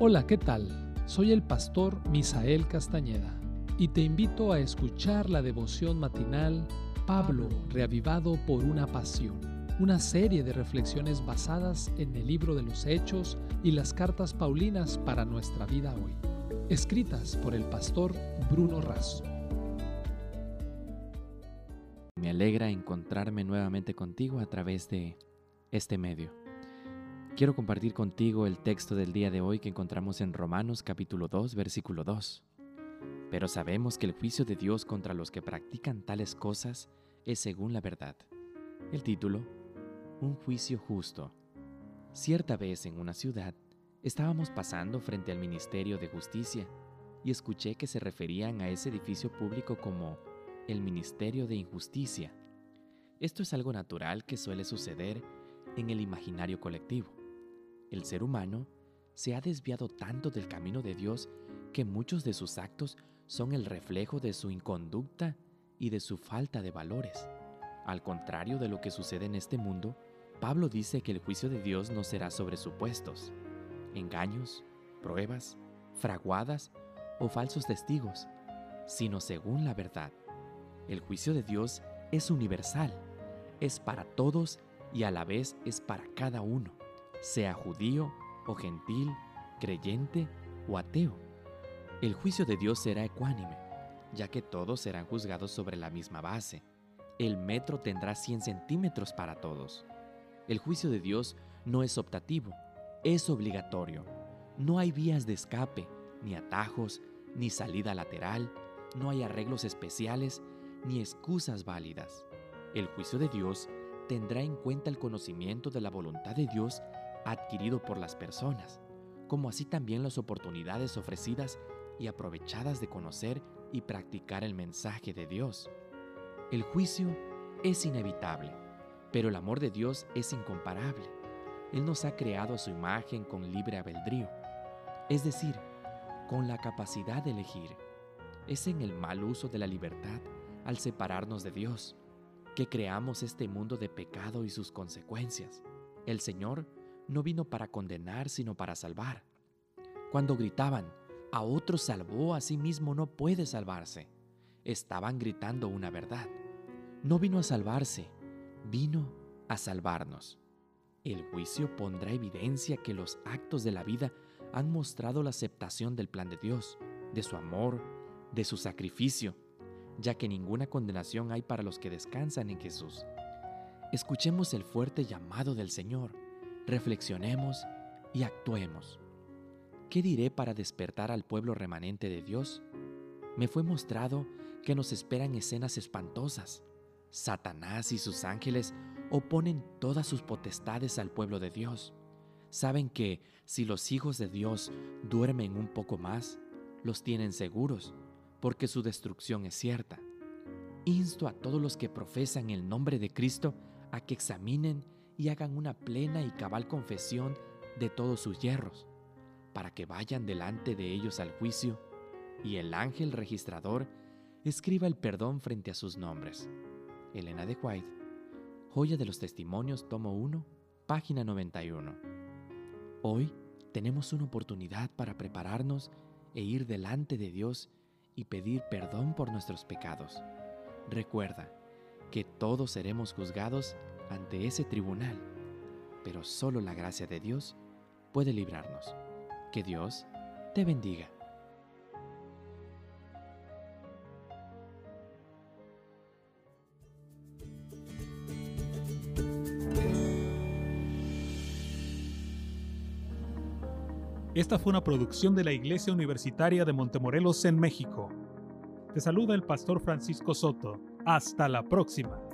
Hola, ¿qué tal? Soy el pastor Misael Castañeda y te invito a escuchar la devoción matinal Pablo, reavivado por una pasión, una serie de reflexiones basadas en el libro de los Hechos y las cartas Paulinas para nuestra vida hoy, escritas por el pastor Bruno Razo. Me alegra encontrarme nuevamente contigo a través de este medio. Quiero compartir contigo el texto del día de hoy que encontramos en Romanos capítulo 2, versículo 2. Pero sabemos que el juicio de Dios contra los que practican tales cosas es según la verdad. El título, Un juicio justo. Cierta vez en una ciudad, estábamos pasando frente al Ministerio de Justicia y escuché que se referían a ese edificio público como el Ministerio de Injusticia. Esto es algo natural que suele suceder en el imaginario colectivo. El ser humano se ha desviado tanto del camino de Dios que muchos de sus actos son el reflejo de su inconducta y de su falta de valores. Al contrario de lo que sucede en este mundo, Pablo dice que el juicio de Dios no será sobre supuestos, engaños, pruebas, fraguadas o falsos testigos, sino según la verdad. El juicio de Dios es universal, es para todos y a la vez es para cada uno sea judío o gentil, creyente o ateo. El juicio de Dios será ecuánime, ya que todos serán juzgados sobre la misma base. El metro tendrá 100 centímetros para todos. El juicio de Dios no es optativo, es obligatorio. No hay vías de escape, ni atajos, ni salida lateral, no hay arreglos especiales, ni excusas válidas. El juicio de Dios tendrá en cuenta el conocimiento de la voluntad de Dios adquirido por las personas, como así también las oportunidades ofrecidas y aprovechadas de conocer y practicar el mensaje de Dios. El juicio es inevitable, pero el amor de Dios es incomparable. Él nos ha creado a su imagen con libre albedrío, es decir, con la capacidad de elegir. Es en el mal uso de la libertad, al separarnos de Dios, que creamos este mundo de pecado y sus consecuencias. El Señor no vino para condenar, sino para salvar. Cuando gritaban, a otro salvó, a sí mismo no puede salvarse, estaban gritando una verdad. No vino a salvarse, vino a salvarnos. El juicio pondrá evidencia que los actos de la vida han mostrado la aceptación del plan de Dios, de su amor, de su sacrificio, ya que ninguna condenación hay para los que descansan en Jesús. Escuchemos el fuerte llamado del Señor reflexionemos y actuemos. ¿Qué diré para despertar al pueblo remanente de Dios? Me fue mostrado que nos esperan escenas espantosas. Satanás y sus ángeles oponen todas sus potestades al pueblo de Dios. Saben que si los hijos de Dios duermen un poco más, los tienen seguros, porque su destrucción es cierta. Insto a todos los que profesan el nombre de Cristo a que examinen y hagan una plena y cabal confesión de todos sus hierros, para que vayan delante de ellos al juicio, y el ángel registrador escriba el perdón frente a sus nombres. Elena de White, Joya de los Testimonios, tomo 1, página 91. Hoy tenemos una oportunidad para prepararnos e ir delante de Dios y pedir perdón por nuestros pecados. Recuerda que todos seremos juzgados ante ese tribunal, pero solo la gracia de Dios puede librarnos. Que Dios te bendiga. Esta fue una producción de la Iglesia Universitaria de Montemorelos en México. Te saluda el pastor Francisco Soto. Hasta la próxima.